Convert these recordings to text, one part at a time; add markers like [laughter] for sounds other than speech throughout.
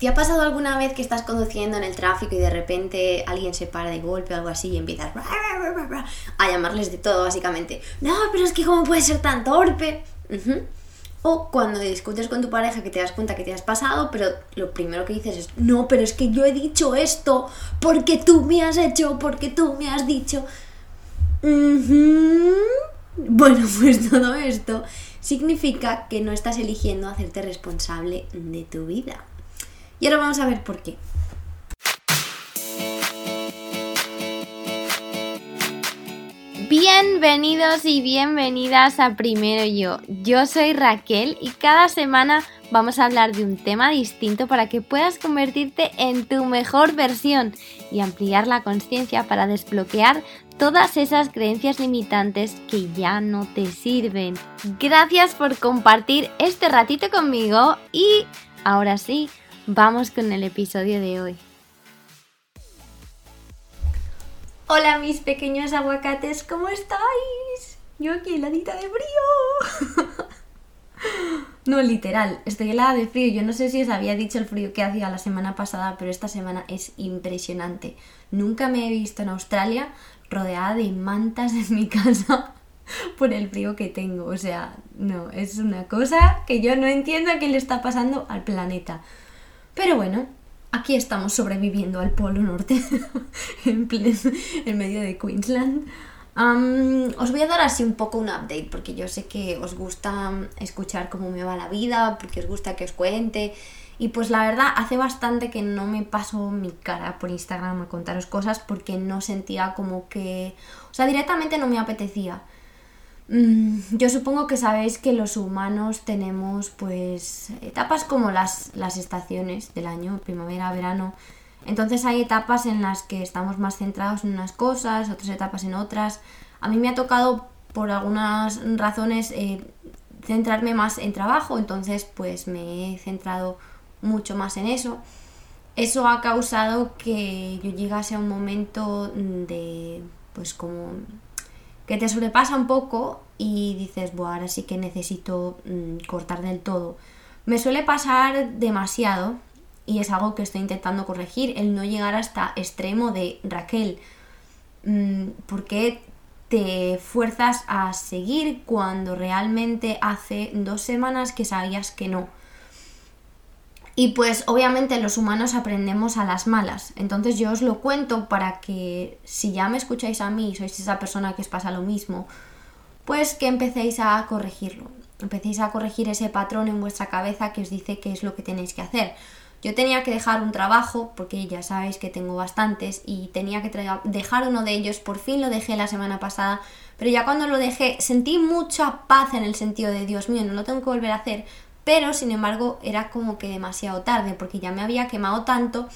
¿Te ha pasado alguna vez que estás conduciendo en el tráfico y de repente alguien se para de golpe o algo así y empiezas a llamarles de todo, básicamente? No, pero es que ¿cómo puede ser tan torpe? O cuando discutes con tu pareja que te das cuenta que te has pasado, pero lo primero que dices es, no, pero es que yo he dicho esto porque tú me has hecho, porque tú me has dicho. Bueno, [laughs] pues todo esto significa que no estás eligiendo hacerte responsable de tu vida. Y ahora vamos a ver por qué. Bienvenidos y bienvenidas a Primero Yo. Yo soy Raquel y cada semana vamos a hablar de un tema distinto para que puedas convertirte en tu mejor versión y ampliar la conciencia para desbloquear todas esas creencias limitantes que ya no te sirven. Gracias por compartir este ratito conmigo y ahora sí, Vamos con el episodio de hoy. Hola mis pequeños aguacates, ¿cómo estáis? Yo aquí heladita de frío. [laughs] no, literal, estoy helada de frío. Yo no sé si os había dicho el frío que hacía la semana pasada, pero esta semana es impresionante. Nunca me he visto en Australia rodeada de mantas en mi [laughs] casa por el frío que tengo. O sea, no, es una cosa que yo no entiendo qué le está pasando al planeta. Pero bueno, aquí estamos sobreviviendo al Polo Norte, [laughs] en, en medio de Queensland. os voy a dar así un poco un update, porque yo sé que os gusta escuchar cómo me va la vida, porque os gusta que os cuente. Y pues la verdad, hace bastante que no me paso mi cara por Instagram a contaros cosas porque no sentía como que... O sea, directamente no me apetecía. Mm, yo supongo que sabéis que los humanos tenemos pues etapas como las, las estaciones del año, primavera, verano. Entonces hay etapas en las que estamos más centrados en unas cosas, otras etapas en otras. A mí me ha tocado por algunas razones eh, centrarme más en trabajo, entonces pues me he centrado mucho más en eso. Eso ha causado que yo llegase a un momento de pues como que te sobrepasa un poco y dices, bueno, ahora sí que necesito mm, cortar del todo. Me suele pasar demasiado y es algo que estoy intentando corregir, el no llegar hasta extremo de Raquel. Mm, ¿Por qué te fuerzas a seguir cuando realmente hace dos semanas que sabías que no? Y pues obviamente los humanos aprendemos a las malas. Entonces yo os lo cuento para que si ya me escucháis a mí sois esa persona que os pasa lo mismo, pues que empecéis a corregirlo. Empecéis a corregir ese patrón en vuestra cabeza que os dice qué es lo que tenéis que hacer. Yo tenía que dejar un trabajo, porque ya sabéis que tengo bastantes, y tenía que dejar uno de ellos, por fin lo dejé la semana pasada, pero ya cuando lo dejé sentí mucha paz en el sentido de Dios mío, no lo tengo que volver a hacer, pero sin embargo era como que demasiado tarde porque ya me había quemado tanto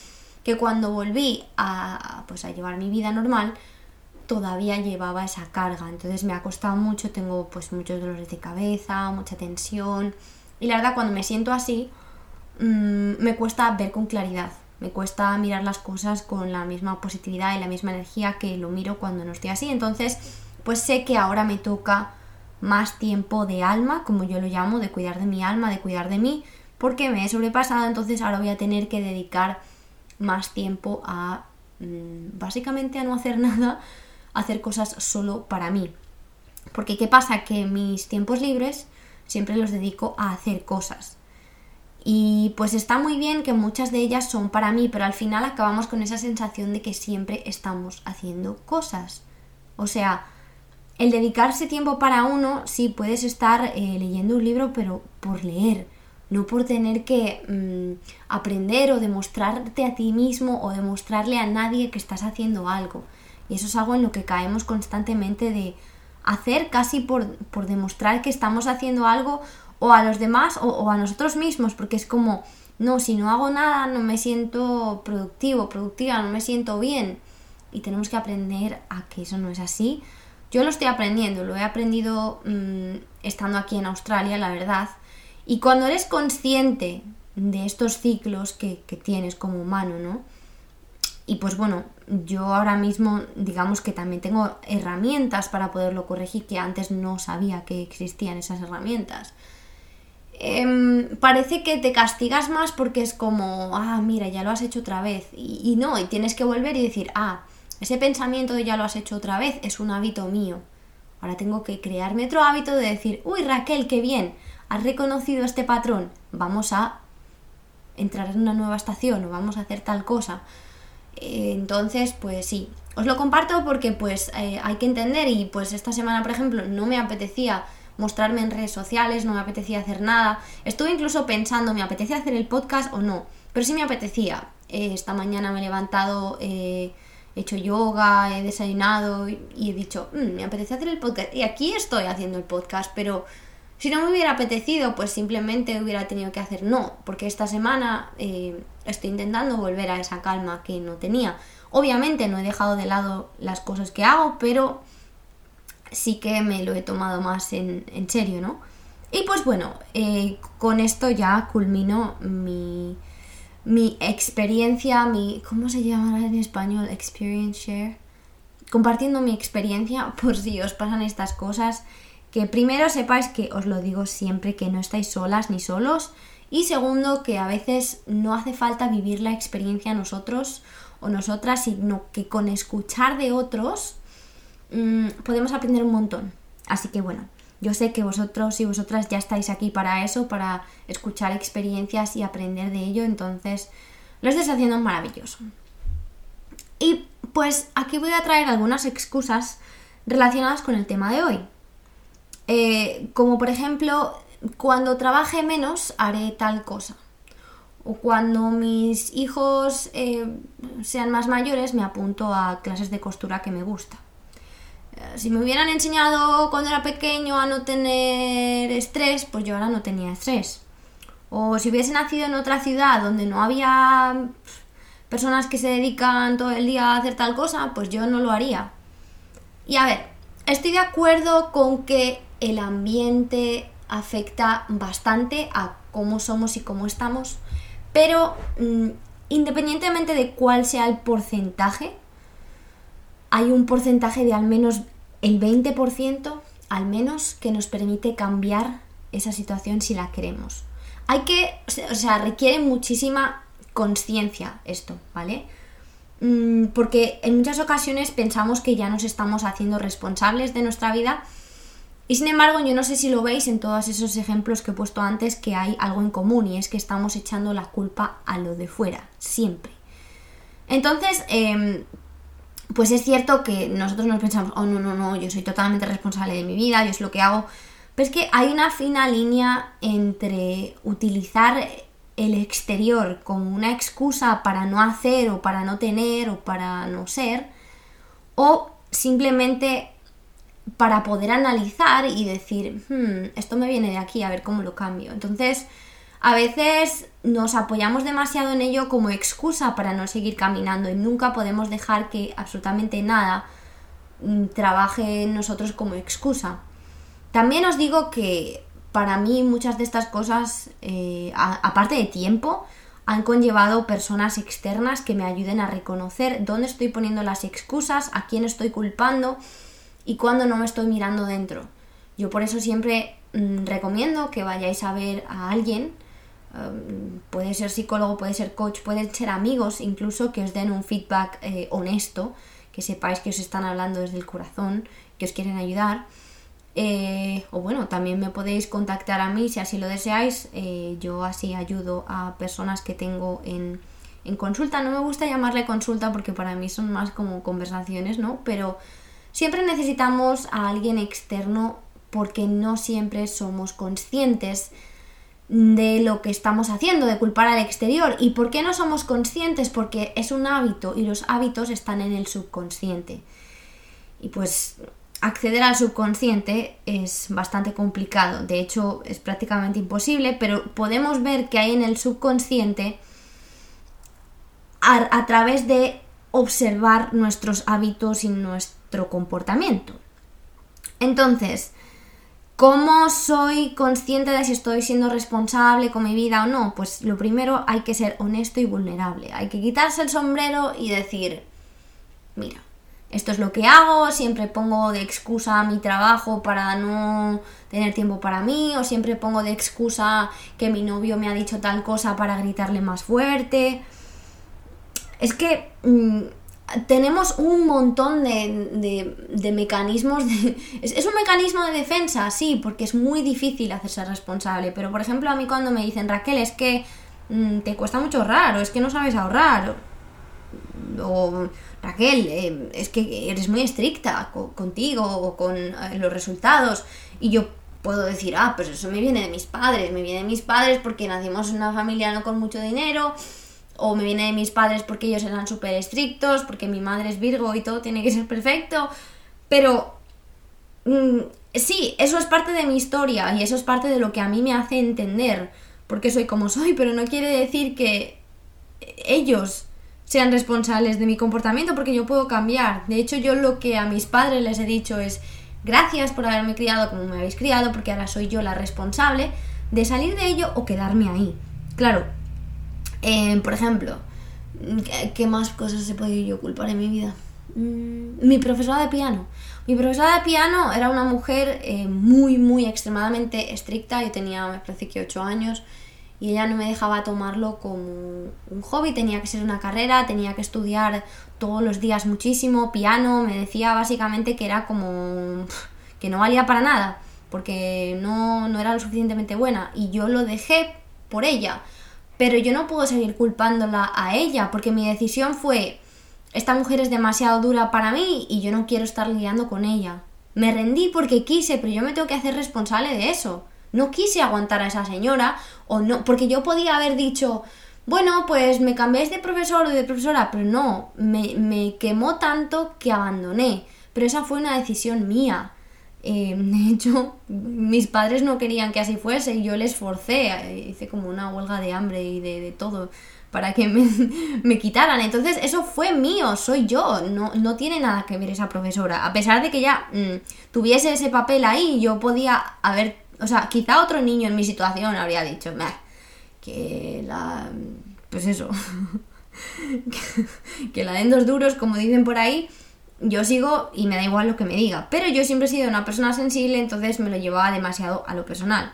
que cuando volví a, pues a llevar mi vida normal todavía llevaba esa carga. Entonces me ha costado mucho tengo pues muchos dolores de cabeza mucha tensión. Y la verdad cuando me siento así mm, me cuesta ver con claridad. Me cuesta mirar las cosas con la misma positividad y la misma energía que lo miro cuando no estoy así. Entonces pues sé que ahora me toca más tiempo de alma, como yo lo llamo, de cuidar de mi alma, de cuidar de mí, porque me he sobrepasado, entonces ahora voy a tener que dedicar más tiempo a mm, básicamente a no hacer [laughs] nada, a hacer cosas solo para mí. Porque ¿qué pasa? Que mis tiempos libres siempre los dedico a hacer cosas. Y pues está muy bien que muchas de ellas son para mí, pero al final acabamos con esa sensación de que siempre estamos haciendo cosas. O sea, el dedicarse tiempo para uno, sí, puedes estar eh, leyendo un libro, pero por leer, no por tener que mm, aprender o demostrarte a ti mismo o demostrarle a nadie que estás haciendo algo. Y eso es algo en lo que caemos constantemente de hacer casi por, por demostrar que estamos haciendo algo o a los demás o, o a nosotros mismos, porque es como, no, si no hago nada no me siento productivo, productiva, no me siento bien. Y tenemos que aprender a que eso no es así yo lo estoy aprendiendo, lo he aprendido mm, estando aquí en Australia, la verdad. Y cuando eres consciente de estos ciclos que, tienes como humano, ¿no? Y pues bueno, yo ahora mismo digamos que también tengo herramientas para poderlo corregir que antes no sabía que existían esas herramientas. em, parece que te castigas más porque es como, ah, mira, ya lo has hecho otra vez. Y no, y tienes que volver y decir, ah, ese pensamiento ya lo has hecho otra vez es un hábito mío. Ahora tengo que crearme otro hábito de decir, uy Raquel, qué bien, has reconocido este patrón, vamos a entrar en una nueva estación o vamos a hacer tal cosa. Eh, entonces, pues sí, os lo comparto porque pues eh, hay que entender y pues esta semana, por ejemplo, no me apetecía mostrarme en redes sociales, no me apetecía hacer nada. Estuve incluso pensando, ¿me apetecía hacer el podcast o no? Pero sí me apetecía. Eh, esta mañana me he levantado, he hecho yoga, he desayunado y, he dicho, mm, me apetece hacer el podcast. Y aquí estoy haciendo el podcast, pero si no me hubiera apetecido, pues simplemente hubiera tenido que hacer no, porque esta semana eh, estoy intentando volver a esa calma que no tenía. Obviamente no he dejado de lado las cosas que hago, pero sí que me lo he tomado más en, serio, ¿no? Y pues bueno, eh, con esto ya culmino mi, mi experiencia, mi... ¿Cómo se llama en español? Experience share. Compartiendo mi experiencia [laughs] por si os pasan estas cosas que primero sepáis que os lo digo siempre, que no estáis solas ni solos. Y segundo, que a veces no hace falta vivir la experiencia nosotros o nosotras, sino que con escuchar de otros mm, podemos aprender un montón. Así que bueno, yo sé que vosotros y vosotras ya estáis aquí para eso, para escuchar experiencias y aprender de ello, entonces lo estáis haciendo maravilloso. Y pues aquí voy a traer algunas excusas relacionadas con el tema de hoy. Eh, como por ejemplo, cuando trabaje menos haré tal cosa. O cuando mis hijos eh, sean más mayores me apunto a clases de costura que me gusta. Eh, si me hubieran enseñado cuando era pequeño a no tener estrés, pues yo ahora no tenía estrés. O si hubiese nacido en otra ciudad donde no había personas que se dedican todo el día a hacer tal cosa, pues yo no lo haría. Y a ver, estoy de acuerdo con que el ambiente afecta bastante a cómo somos y cómo estamos, pero mm, independientemente de cuál sea el porcentaje, hay un porcentaje de al menos el 20%, al menos, que nos permite cambiar esa situación si la queremos. Hay que, o sea, requiere muchísima conciencia esto, ¿vale? Mm, porque en muchas ocasiones pensamos que ya nos estamos haciendo responsables de nuestra vida y sin embargo, yo no sé si lo veis en todos esos ejemplos que he puesto antes que hay algo en común y es que estamos echando la culpa a lo de fuera, siempre. Entonces, em, pues es cierto que nosotros nos pensamos, oh no, no, no, yo soy totalmente responsable de mi vida, yo es lo que hago. Pero es que hay una fina línea entre utilizar el exterior como una excusa para no hacer o para no tener o para no ser, o simplemente para poder analizar y decir, hmm, esto me viene de aquí, a ver cómo lo cambio. Entonces, a veces nos apoyamos demasiado en ello como excusa para no seguir caminando y nunca podemos dejar que absolutamente nada mm, trabaje en nosotros como excusa. También os digo que para mí muchas de estas cosas, eh, aparte de tiempo, han conllevado personas externas que me ayuden a reconocer dónde estoy poniendo las excusas, a quién estoy culpando y cuando no me estoy mirando dentro. Yo por eso siempre mm, recomiendo que vayáis a ver a alguien, puede ser psicólogo, puede ser coach, pueden ser amigos, incluso que os den un feedback eh, honesto, que sepáis que os están hablando desde el corazón, que os quieren ayudar. Eh, o bueno, también me podéis contactar a mí si así lo deseáis. Eh, yo así ayudo a personas que tengo en, en consulta. No me gusta llamarle consulta porque para mí son más como conversaciones, ¿no? Pero Siempre necesitamos a alguien externo porque no siempre somos conscientes de lo que estamos haciendo, de culpar al exterior. ¿Y por qué no somos conscientes? Porque es un hábito y los hábitos están en el subconsciente. Y pues acceder al subconsciente es bastante complicado, de hecho es prácticamente imposible, pero podemos ver que hay en el subconsciente a, través de observar nuestros hábitos y nuestros comportamiento. Entonces, ¿cómo soy consciente de si estoy siendo responsable con mi vida o no? Pues lo primero hay que ser honesto y vulnerable. Hay que quitarse el sombrero y decir, mira, esto es lo que hago, siempre pongo de excusa mi trabajo para no tener tiempo para mí, o siempre pongo de excusa que mi novio me ha dicho tal cosa para gritarle más fuerte. Es que mm, tenemos un montón de, mecanismos. es, un mecanismo de defensa, sí, porque es muy difícil hacerse responsable. Pero, por ejemplo, a mí cuando me dicen, Raquel, es que mm, te cuesta mucho ahorrar, o es que no sabes ahorrar, o Raquel, eh, es que eres muy estricta contigo o con eh, los resultados. Y yo puedo decir, ah, pues eso me viene de mis padres, me viene de mis padres porque nacimos en una familia no con mucho dinero, o me viene de mis padres porque ellos eran súper estrictos, porque mi madre es Virgo y todo tiene que ser perfecto. Pero mm, sí, eso es parte de mi historia y eso es parte de lo que a mí me hace entender porque soy como soy, pero no quiere decir que ellos sean responsables de mi comportamiento porque yo puedo cambiar. De hecho, yo lo que a mis padres les he dicho es gracias por haberme criado como me habéis criado porque ahora soy yo la responsable de salir de ello o quedarme ahí. Claro, eh, por ejemplo, ¿qué más cosas he podido yo culpar en mi vida? Mm, mi profesora de piano. Mi profesora de piano era una mujer eh, muy, muy extremadamente estricta. Yo tenía, me parece que 8 años y ella no me dejaba tomarlo como un hobby, tenía que ser una carrera, tenía que estudiar todos los días muchísimo, piano, me decía básicamente que era como que no valía para nada, porque no, no era lo suficientemente buena y yo lo dejé por ella, pero yo no puedo seguir culpándola a ella, porque mi decisión fue, esta mujer es demasiado dura para mí y yo no quiero estar lidiando con ella. Me rendí porque quise, pero yo me tengo que hacer responsable de eso. No quise aguantar a esa señora o no, porque yo podía haber dicho, bueno, pues me cambiéis de profesor o de profesora, pero no, me, me quemó tanto que abandoné. Pero esa fue una decisión mía. Eh, [laughs] de hecho, mis padres no querían que así fuese y yo les forcé, eh, hice como una huelga de hambre y de, todo para que me, [laughs] me, quitaran. Entonces, eso fue mío, soy yo, no, no, tiene nada que ver esa profesora. A pesar de que ya mm, tuviese ese papel ahí, yo podía haber o sea, quizá otro niño en mi situación habría dicho, que la... Pues eso. [laughs] que la den dos duros, como dicen por ahí, yo sigo y me da igual lo que me diga. Pero yo siempre he sido una persona sensible, entonces me lo llevaba demasiado a lo personal.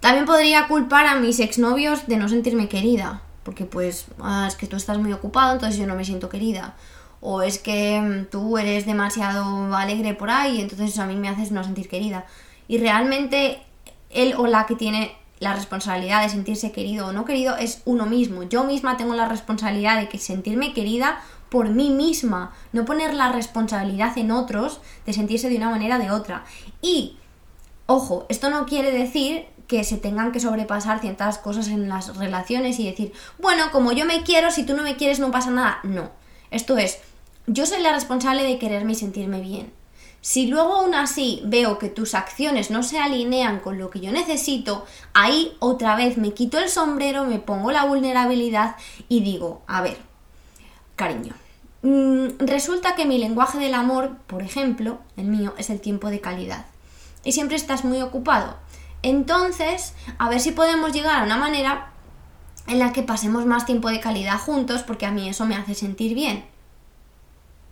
También podría culpar a mis exnovios de no sentirme querida. Porque pues, ah, es que tú estás muy ocupado, entonces yo no me siento querida. O es que mm, tú eres demasiado alegre por ahí, entonces a mí me haces no sentir querida y realmente él o la que tiene la responsabilidad de sentirse querido o no querido es uno mismo. Yo misma tengo la responsabilidad de que sentirme querida por mí misma, no poner la responsabilidad en otros de sentirse de una manera o de otra. Y, ojo, esto no quiere decir que se tengan que sobrepasar ciertas cosas en las relaciones y decir, bueno, como yo me quiero, si tú no me quieres no pasa nada. No, esto es, yo soy la responsable de quererme y sentirme bien. Si luego aún así veo que tus acciones no se alinean con lo que yo necesito, ahí otra vez me quito el sombrero, me pongo la vulnerabilidad y digo, a ver, cariño, resulta que mi lenguaje del amor, por ejemplo, el mío, es el tiempo de calidad. Y siempre estás muy ocupado. Entonces, a ver si podemos llegar a una manera en la que pasemos más tiempo de calidad juntos, porque a mí eso me hace sentir bien.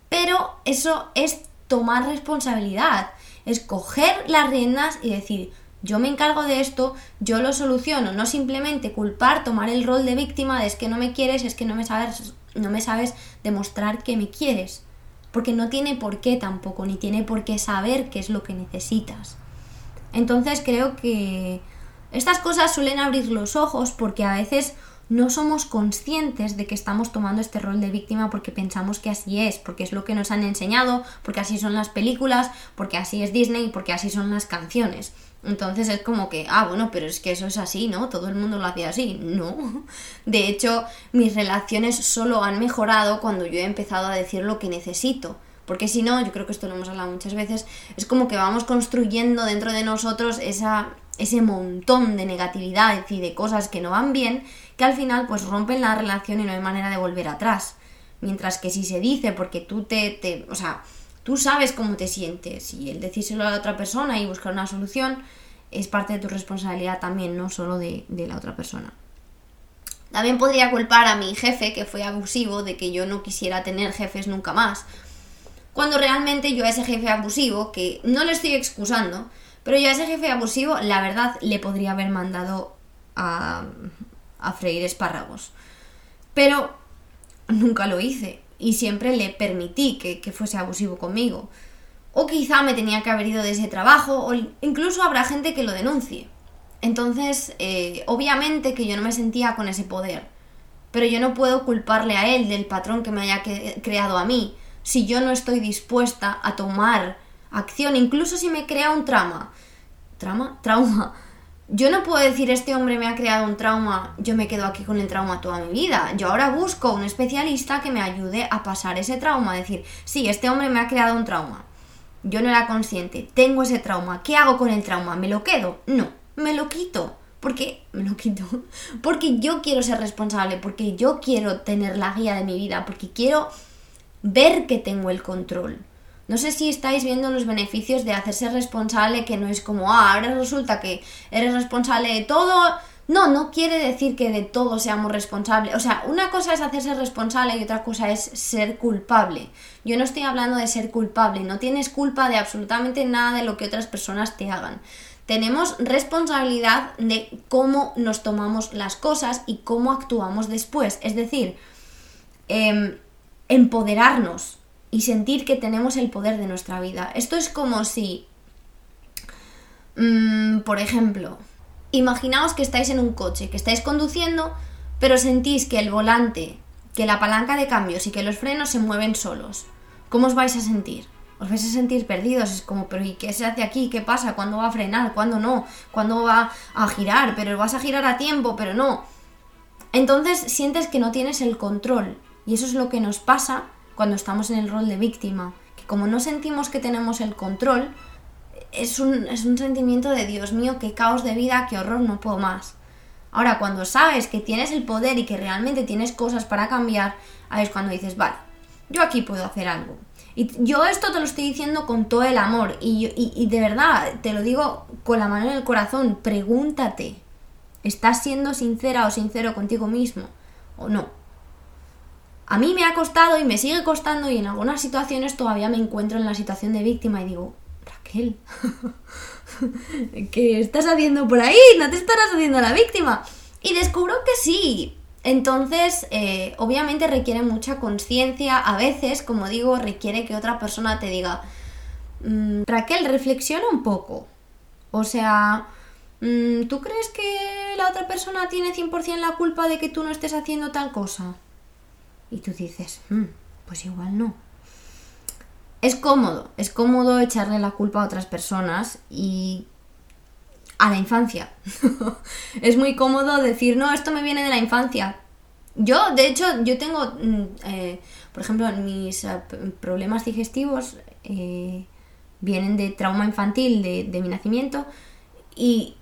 Pero eso es tomar responsabilidad, es coger las riendas y decir, yo me encargo de esto, yo lo soluciono, no simplemente culpar, tomar el rol de víctima de es que no me quieres, es que no me sabes, no me sabes demostrar que me quieres, porque no tiene por qué tampoco, ni tiene por qué saber qué es lo que necesitas. Entonces creo que estas cosas suelen abrir los ojos porque a veces no somos conscientes de que estamos tomando este rol de víctima porque pensamos que así es, porque es lo que nos han enseñado, porque así son las películas, porque así es Disney, porque así son las canciones. Entonces es como que, ah, bueno, pero es que eso es así, ¿no? Todo el mundo lo hacía así. No. [laughs] De hecho, mis relaciones solo han mejorado cuando yo he empezado a decir lo que necesito. Porque si no, yo creo que esto lo hemos hablado muchas veces, es como que vamos construyendo dentro de nosotros esa, ese montón de negatividad y de cosas que no van bien que al final pues rompen la relación y no hay manera de volver atrás. Mientras que si se dice porque tú te, te o sea, tú sabes cómo te sientes y el decírselo a la otra persona y buscar una solución es parte de tu responsabilidad también, no solo de, de la otra persona. También podría culpar a mi jefe, que fue abusivo, de que yo no quisiera tener jefes nunca más. Cuando realmente yo a ese jefe abusivo, que no le estoy excusando, pero yo a ese jefe abusivo, la verdad, le podría haber mandado a, a freír espárragos. Pero nunca lo hice y siempre le permití que, que, fuese abusivo conmigo. O quizá me tenía que haber ido de ese trabajo, o incluso habrá gente que lo denuncie. Entonces, eh, obviamente que yo no me sentía con ese poder, pero yo no puedo culparle a él del patrón que me haya creado a mí, si yo no estoy dispuesta a tomar acción, incluso si me crea un trauma. ¿Trauma? Trauma. Yo no puedo decir, este hombre me ha creado un trauma, yo me quedo aquí con el trauma toda mi vida. Yo ahora busco un especialista que me ayude a pasar ese trauma, decir, sí, este hombre me ha creado un trauma. Yo no era consciente, tengo ese trauma, ¿qué hago con el trauma? ¿Me lo quedo? No me lo quito. Porque [laughs] me lo quito. Porque yo quiero ser responsable, porque yo quiero tener la guía de mi vida, porque quiero ver que tengo el control. No sé si estáis viendo los beneficios de hacerse responsable, que no es como, ah, ahora resulta que eres responsable de todo. No, no quiere decir que de todo seamos responsables. O sea, una cosa es hacerse responsable y otra cosa es ser culpable. Yo no estoy hablando de ser culpable, no tienes culpa de absolutamente nada de lo que otras personas te hagan tenemos responsabilidad de cómo nos tomamos las cosas y cómo actuamos después. Es decir, em, empoderarnos y sentir que tenemos el poder de nuestra vida. Esto es como si, mm, por ejemplo, imaginaos que estáis en un coche, que estáis conduciendo, pero sentís que el volante, que la palanca de cambios y que los frenos se mueven solos. ¿Cómo os vais a sentir? os vais a sentir perdidos. Es como, pero ¿y qué se hace aquí? ¿Qué pasa? ¿Cuándo va a frenar? ¿Cuándo no? ¿Cuándo va a girar? Pero vas a girar a tiempo, pero no. Entonces sientes que no tienes el control. Y eso es lo que nos pasa cuando estamos en el rol de víctima. Que como no sentimos que tenemos el control, es un, es un sentimiento de Dios mío, qué caos de vida, qué horror, no puedo más. Ahora, cuando sabes que tienes el poder y que realmente tienes cosas para cambiar, ahí es cuando dices, vale, yo aquí puedo hacer algo. Y yo esto te lo estoy diciendo con todo el amor y, de verdad, te lo digo con la mano en el corazón, pregúntate, ¿estás siendo sincera o sincero contigo mismo o no? A mí me ha costado y me sigue costando y en algunas situaciones todavía me encuentro en la situación de víctima y digo, Raquel, [laughs] ¿qué estás haciendo por ahí? No te estarás haciendo la víctima. Y descubro que sí, entonces, eh, obviamente requiere mucha conciencia, a veces, como digo, requiere que otra persona te diga, mm, Raquel, reflexiona un poco. O sea, mm, ¿tú crees que la otra persona tiene 100% la culpa de que tú no estés haciendo tal cosa? Y tú dices, mm, pues igual no. Es cómodo, es cómodo echarle la culpa a otras personas y a la infancia. [laughs] es muy cómodo decir, no, esto me viene de la infancia. Yo, de hecho, yo tengo, mm, eh, por ejemplo, mis eh, problemas digestivos eh, vienen de trauma infantil de, de mi nacimiento y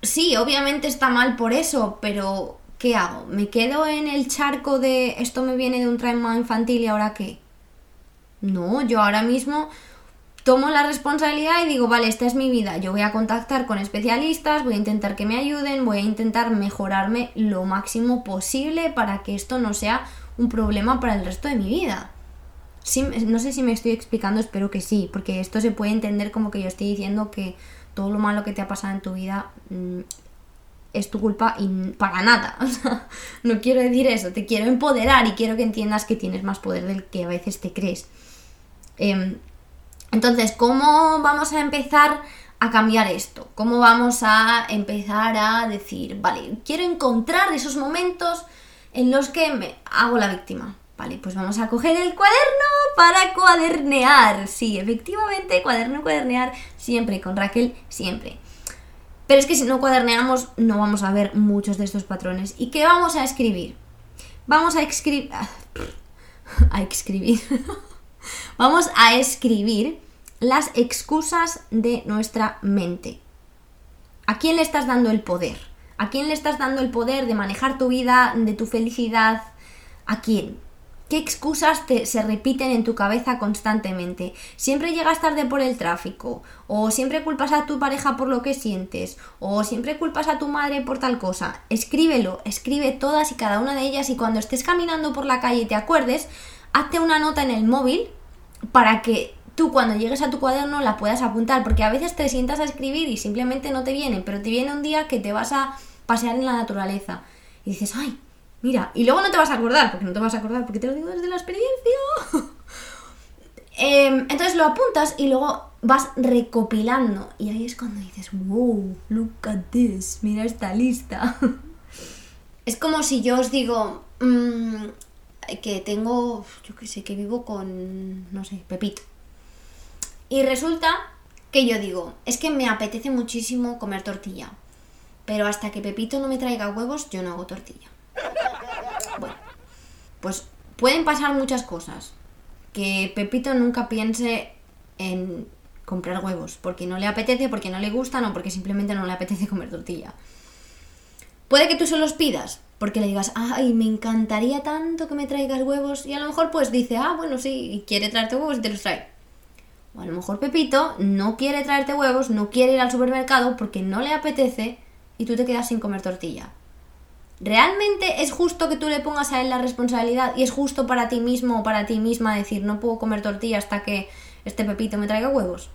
sí, obviamente está mal por eso, pero ¿qué hago? ¿Me quedo en el charco de esto me viene de un trauma infantil y ahora qué? No, yo ahora mismo tomo la responsabilidad y digo, vale, esta es mi vida, yo voy a contactar con especialistas, voy a intentar que me ayuden, voy a intentar mejorarme lo máximo posible para que esto no sea un problema para el resto de mi vida. no sé si me estoy explicando, espero que sí, porque esto se puede entender como que yo estoy diciendo que todo lo malo que te ha pasado en tu vida mm, es tu culpa y para nada. [laughs] no quiero decir eso, te quiero empoderar y quiero que entiendas que tienes más poder del que a veces te crees. Em, entonces, ¿cómo vamos a empezar a cambiar esto? ¿Cómo vamos a empezar a decir, vale, quiero encontrar esos momentos en los que me hago la víctima? Vale, pues vamos a coger el cuaderno para cuadernear. Sí, efectivamente, cuaderno, cuadernear, siempre, con Raquel, siempre. Pero es que si no cuaderneamos, no vamos a ver muchos de estos patrones. ¿Y qué vamos a escribir? Vamos a escribir... A escribir. [laughs] Vamos a escribir las excusas de nuestra mente. ¿A quién le estás dando el poder? ¿A quién le estás dando el poder de manejar tu vida, de tu felicidad? ¿A quién? ¿Qué excusas te, se repiten en tu cabeza constantemente? Siempre llegas tarde por el tráfico, o siempre culpas a tu pareja por lo que sientes, o siempre culpas a tu madre por tal cosa. Escríbelo, escribe todas y cada una de ellas y cuando estés caminando por la calle y te acuerdes, hazte una nota en el móvil para que tú cuando llegues a tu cuaderno la puedas apuntar, porque a veces te sientas a escribir y simplemente no te viene, pero te viene un día que te vas a pasear en la naturaleza y dices, ay, mira, y luego no te vas a acordar, porque no te vas a acordar, porque te lo digo desde la experiencia. [laughs] Em, entonces lo apuntas y luego vas recopilando y ahí es cuando dices, wow, look at this, mira esta lista. [laughs] es como si yo os digo mm, que tengo, yo qué sé, que vivo con, no sé, Pepito. Y resulta que yo digo, es que me apetece muchísimo comer tortilla, pero hasta que Pepito no me traiga huevos, yo no hago tortilla. Bueno, pues pueden pasar muchas cosas. Que Pepito nunca piense en comprar huevos, porque no le apetece, porque no le gustan o porque simplemente no le apetece [laughs] comer tortilla. Puede que tú se los pidas, porque le digas, ay, me encantaría tanto que me traigas huevos, y a lo mejor pues dice, ah, bueno, sí, quiere traerte huevos y te los trae. O a lo mejor Pepito no quiere traerte huevos, no quiere ir al supermercado porque no le apetece y tú te quedas sin comer tortilla. ¿Realmente es justo que tú le pongas a él la responsabilidad y es justo para ti mismo o para ti misma decir no puedo comer tortilla hasta que este Pepito me traiga huevos?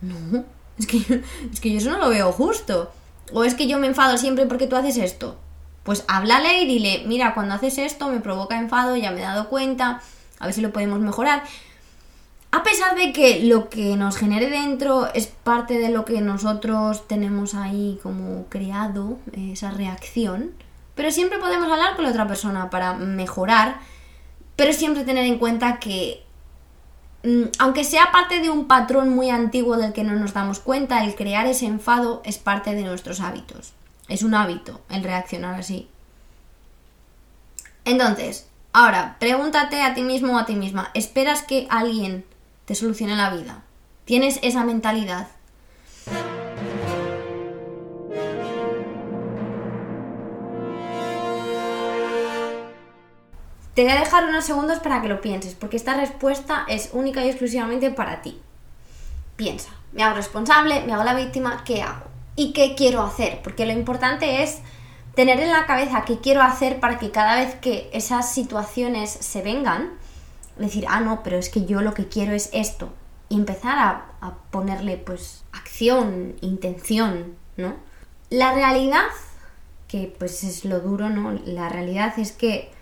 No, [laughs] es que, es que yo eso no lo veo justo. O es que yo me enfado siempre porque tú haces esto. Pues háblale y dile, mira, cuando haces esto me provoca enfado, ya me he dado cuenta, a ver si lo podemos mejorar. A pesar de que lo que nos genere dentro es parte de lo que nosotros tenemos ahí como creado, esa reacción, pero siempre podemos hablar con la otra persona para mejorar, pero siempre tener en cuenta que, mm, aunque sea parte de un patrón muy antiguo del que no nos damos cuenta, el crear ese enfado es parte de nuestros hábitos. Es un hábito el reaccionar así. Entonces, ahora, pregúntate a ti mismo o a ti misma, ¿esperas que alguien te solucione la vida? ¿Tienes esa mentalidad? Te voy a dejar unos segundos para que lo pienses, porque esta respuesta es única y exclusivamente para ti. Piensa, me hago responsable, me hago la víctima, ¿qué hago? ¿Y qué quiero hacer? Porque lo importante es tener en la cabeza qué quiero hacer para que cada vez que esas situaciones se vengan, decir, ah, no, pero es que yo lo que quiero es esto. Y empezar a, ponerle pues acción, intención, ¿no? La realidad, que pues es lo duro, ¿no? La realidad es que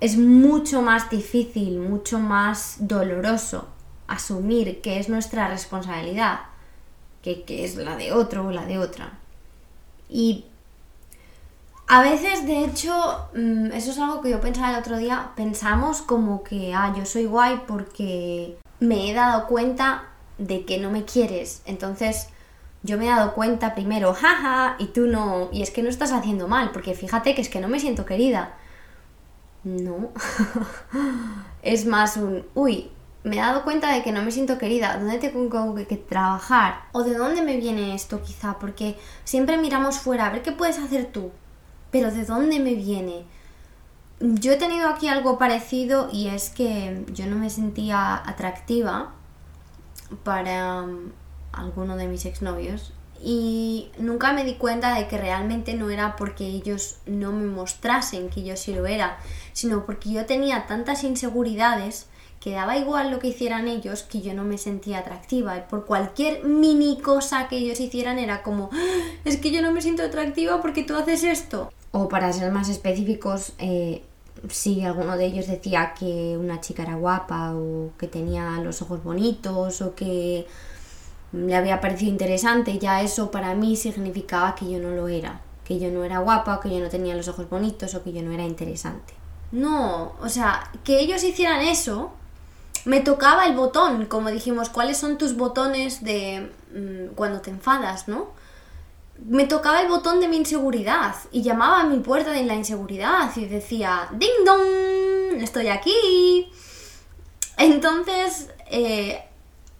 es mucho más difícil, mucho más doloroso asumir que es nuestra responsabilidad que, que es la de otro o la de otra. Y a veces, de hecho, mm, eso es algo que yo pensaba el otro día, pensamos como que, ah, yo soy guay porque me he dado cuenta de que no me quieres. Entonces, yo me he dado cuenta primero, jaja, y tú no, y es que no estás haciendo mal, porque fíjate que es que no me siento querida. No. es más un, uy, me he dado cuenta de que no me siento querida, ¿dónde tengo que, que, trabajar? ¿O de dónde me viene esto quizá? Porque siempre miramos fuera, a ver qué puedes hacer tú. Pero ¿de dónde me viene? Yo he tenido aquí algo parecido y es que yo no me sentía atractiva para um, alguno de mis exnovios y nunca me di cuenta de que realmente no era porque ellos no me mostrasen que yo sí lo era, sino porque yo tenía tantas inseguridades que daba igual lo que hicieran ellos que yo no me sentía atractiva. Y por cualquier mini cosa que ellos hicieran era como ah, es que yo no me siento atractiva porque tú haces esto o para ser más específicos eh, si alguno de ellos decía que una chica era guapa o que tenía los ojos bonitos o que le había parecido interesante, ya eso para mí significaba que yo no lo era, que yo no era guapa, o que yo no tenía los ojos bonitos o que yo no era interesante. No, o sea, que ellos hicieran eso, me tocaba el botón, como dijimos, ¿cuáles son tus botones de mm, cuando te enfadas, no? Me tocaba el botón de mi inseguridad y llamaba a mi puerta de la inseguridad y decía, ¡Ding dong! Estoy aquí. Entonces, eh,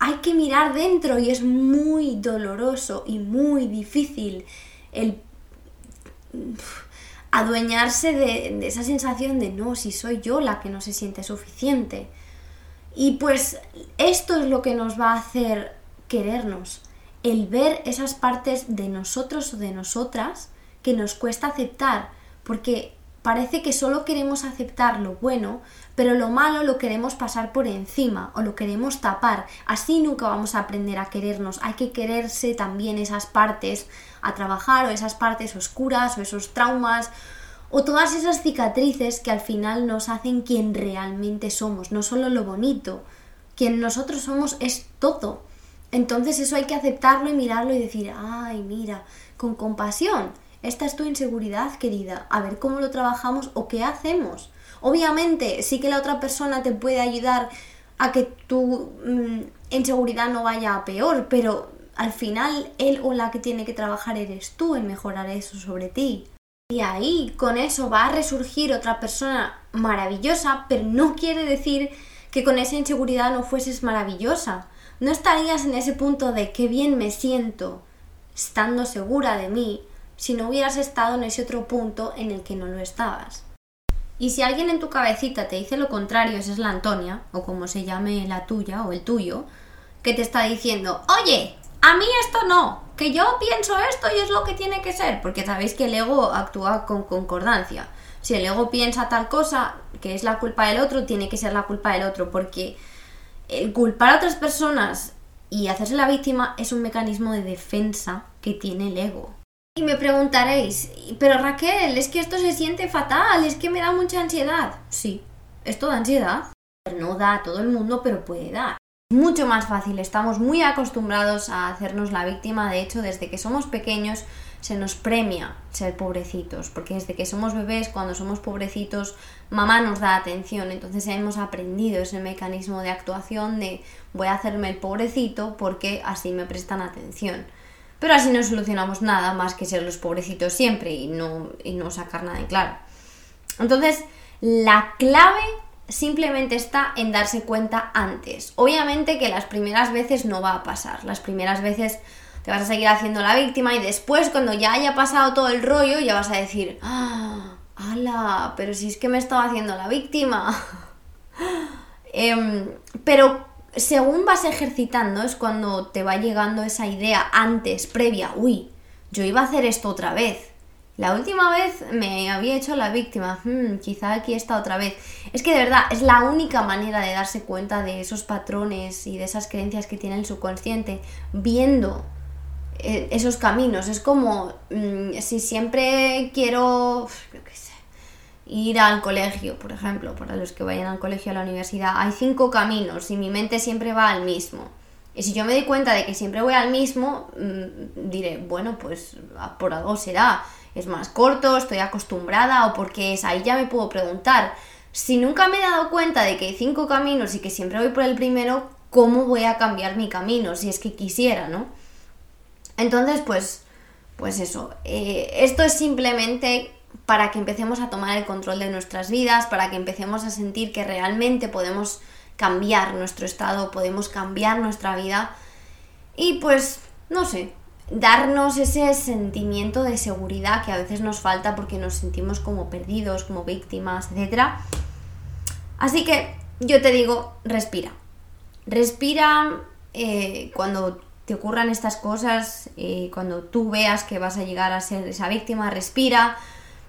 hay que mirar dentro y es muy doloroso y muy difícil el adueñarse de, esa sensación de no, si soy yo la que no se siente suficiente. Y pues esto es lo que nos va a hacer querernos, el ver esas partes de nosotros o de nosotras que nos cuesta aceptar, porque parece que solo queremos aceptar lo bueno, pero lo malo lo queremos pasar por encima o lo queremos tapar. Así nunca vamos a aprender a querernos. Hay que quererse también esas partes a trabajar o esas partes oscuras o esos traumas o todas esas cicatrices que al final nos hacen quien realmente somos, no solo lo bonito, quien nosotros somos es todo. Entonces eso hay que aceptarlo y mirarlo y decir, ay, mira, con compasión, esta es tu inseguridad, querida, a ver cómo lo trabajamos o qué hacemos. Obviamente, sí que la otra persona te puede ayudar a que tu mm, inseguridad no vaya a peor, pero al final él o la que tiene que trabajar eres tú en mejorar eso sobre ti. Y ahí con eso va a resurgir otra persona maravillosa, pero no quiere decir que con esa inseguridad no fueses maravillosa. No estarías en ese punto de qué bien me siento estando segura de mí si no hubieras estado en ese otro punto en el que no lo estabas. Y si alguien en tu cabecita te dice lo contrario, esa es la Antonia, o como se llame la tuya o el tuyo, que te está diciendo, oye, a mí esto no, que yo pienso esto y es lo que tiene que ser, porque sabéis que el ego actúa con concordancia. Si el ego piensa tal cosa, que es la culpa del otro, tiene que ser la culpa del otro, porque el culpar a otras personas y hacerse la víctima es un mecanismo de defensa que tiene el ego. Y me preguntaréis, pero Raquel, es que esto se siente fatal, es que me da mucha ansiedad. Sí, esto da ansiedad. No da a todo el mundo, pero puede dar. Mucho más fácil, estamos muy acostumbrados a hacernos la víctima, de hecho desde que somos pequeños se nos premia ser pobrecitos, porque desde que somos bebés, cuando somos pobrecitos, mamá nos da atención, entonces hemos aprendido ese mecanismo de actuación de voy a hacerme el pobrecito porque así me prestan atención. Pero así no solucionamos nada más que ser los pobrecitos siempre y no, y no sacar nada en claro. Entonces, la clave simplemente está en darse cuenta antes. Obviamente que las primeras veces no va a pasar. Las primeras veces te vas a seguir haciendo la víctima y después cuando ya haya pasado todo el rollo ya vas a decir, ¡ah! ¡Hala! Pero si es que me estaba haciendo la víctima. [laughs] Em, pero según vas ejercitando es cuando te va llegando esa idea antes, previa, uy, yo iba a hacer esto otra vez. La última vez me había hecho la víctima, hmm, quizá aquí está otra vez. Es que de verdad es la única manera de darse cuenta de esos patrones y de esas creencias que tiene el subconsciente, viendo eh, esos caminos. Es como mm, si siempre quiero, ir al colegio, por ejemplo, para los que vayan al colegio a la universidad, hay cinco caminos y mi mente siempre va al mismo. Y si yo me doy cuenta de que siempre voy al mismo, mm, diré, bueno, pues por algo será. Es más corto, estoy acostumbrada o porque es ahí ya me puedo preguntar. Si nunca me he dado cuenta de que hay cinco caminos y que siempre voy por el primero, ¿cómo voy a cambiar mi camino? Si es que quisiera, ¿no? Entonces, pues, pues eso. Eh, esto es simplemente para que empecemos a tomar el control de nuestras vidas, para que empecemos a sentir que realmente podemos cambiar nuestro estado, podemos cambiar nuestra vida y pues, no sé, darnos ese sentimiento de seguridad que a veces nos falta porque nos sentimos como perdidos, como víctimas, etc. Así que yo te digo, respira. Respira eh, cuando te ocurran estas cosas, eh, cuando tú veas que vas a llegar a ser esa víctima, respira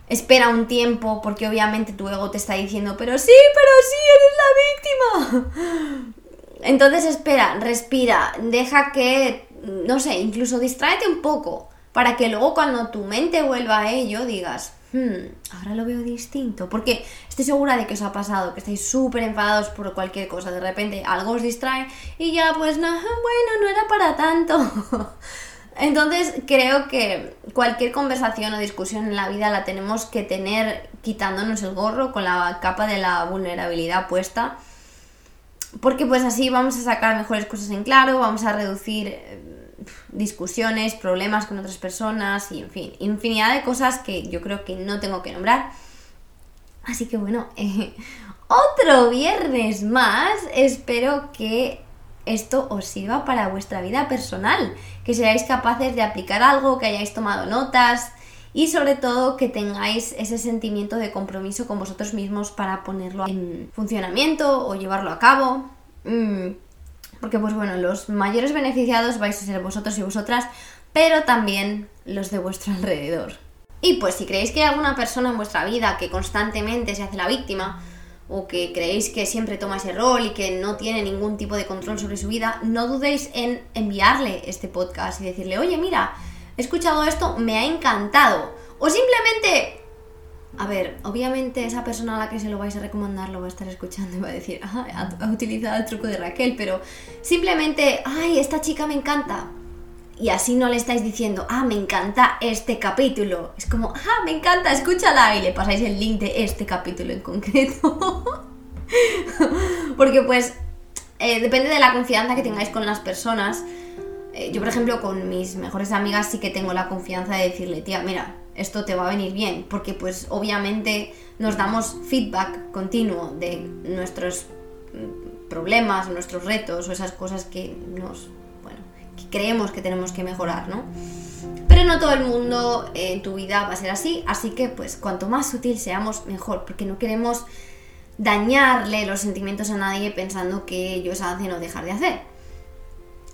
espera un tiempo porque obviamente tu ego te está diciendo, pero sí, pero sí, eres la víctima. [laughs] Entonces espera, respira, deja que, no sé, incluso distráete un poco para que luego cuando tu mente vuelva a ello digas, hmm, ahora lo veo distinto. Porque estoy segura de que os ha pasado, que estáis súper enfadados por cualquier cosa, de repente algo os distrae y ya pues no, bueno, no era para tanto. [laughs] Entonces creo que cualquier conversación o discusión en la vida la tenemos que tener quitándonos el gorro con la capa de la vulnerabilidad puesta. Porque pues así vamos a sacar mejores cosas en claro, vamos a reducir eh, discusiones, problemas con otras personas y en fin, infinidad de cosas que yo creo que no tengo que nombrar. Así que bueno, [laughs] otro viernes más. Espero que esto os sirva para vuestra vida personal, que seáis capaces de aplicar algo, que hayáis tomado notas y sobre todo que tengáis ese sentimiento de compromiso con vosotros mismos para ponerlo en funcionamiento o llevarlo a cabo. Mm, porque pues bueno, los mayores beneficiados vais a ser vosotros y vosotras, pero también los de vuestro alrededor. Y pues si creéis que hay alguna persona en vuestra vida que constantemente se hace la víctima, o que creéis que siempre toma ese rol y que no tiene ningún tipo de control sobre su vida, no dudéis en enviarle este podcast y decirle, oye, mira, he escuchado esto, me ha encantado. O simplemente, a ver, obviamente esa persona a la que se lo vais a recomendar lo va a estar escuchando y va a decir, ah, ha utilizado el truco de Raquel, pero simplemente, ay, esta chica me encanta y así no le estáis diciendo, ah, me encanta este capítulo. Es como, ah, me encanta, escúchala y le pasáis el link de este capítulo en concreto. [laughs] Porque pues eh, depende de la confianza que tengáis con las personas. Eh, yo, por ejemplo, con mis mejores amigas sí que tengo la confianza de decirle, tía, mira, esto te va a venir bien. Porque pues obviamente nos damos feedback continuo de nuestros mm, problemas, nuestros retos o esas cosas que nos creemos que tenemos que mejorar, ¿no? Pero no todo el mundo en tu vida va a ser así, así que pues cuanto más sutil seamos, mejor, porque no queremos dañarle los sentimientos a nadie pensando que ellos hacen o dejar de hacer.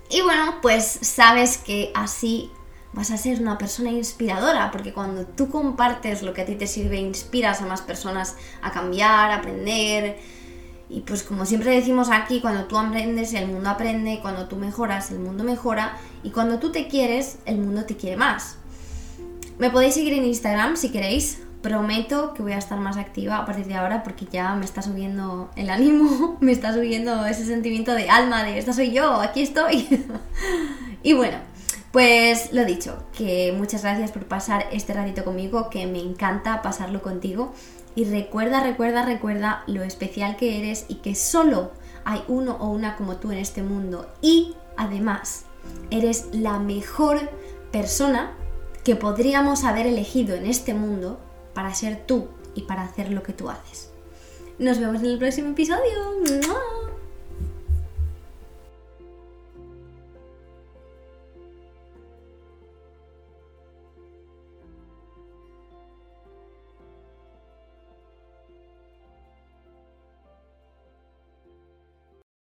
Y bueno, pues sabes que así vas a ser una persona inspiradora, porque cuando tú compartes lo que a ti te sirve, inspiras a más personas a cambiar, a aprender, y pues como siempre decimos aquí, cuando tú aprendes, el mundo aprende, cuando tú mejoras, el mundo mejora, y cuando tú te quieres, el mundo te quiere más. Me podéis seguir en Instagram si queréis, prometo que voy a estar más activa a partir de ahora porque ya me está subiendo el ánimo, [laughs] me está subiendo ese sentimiento de alma, de esta soy yo, aquí estoy. [laughs] y bueno, pues lo dicho, que muchas gracias por pasar este ratito conmigo, que me encanta pasarlo contigo. Y recuerda, recuerda, recuerda lo especial que eres y que solo hay uno o una como tú en este mundo. Y además, eres la mejor persona que podríamos haber elegido en este mundo para ser tú y para hacer lo que tú haces. Nos vemos en el próximo episodio.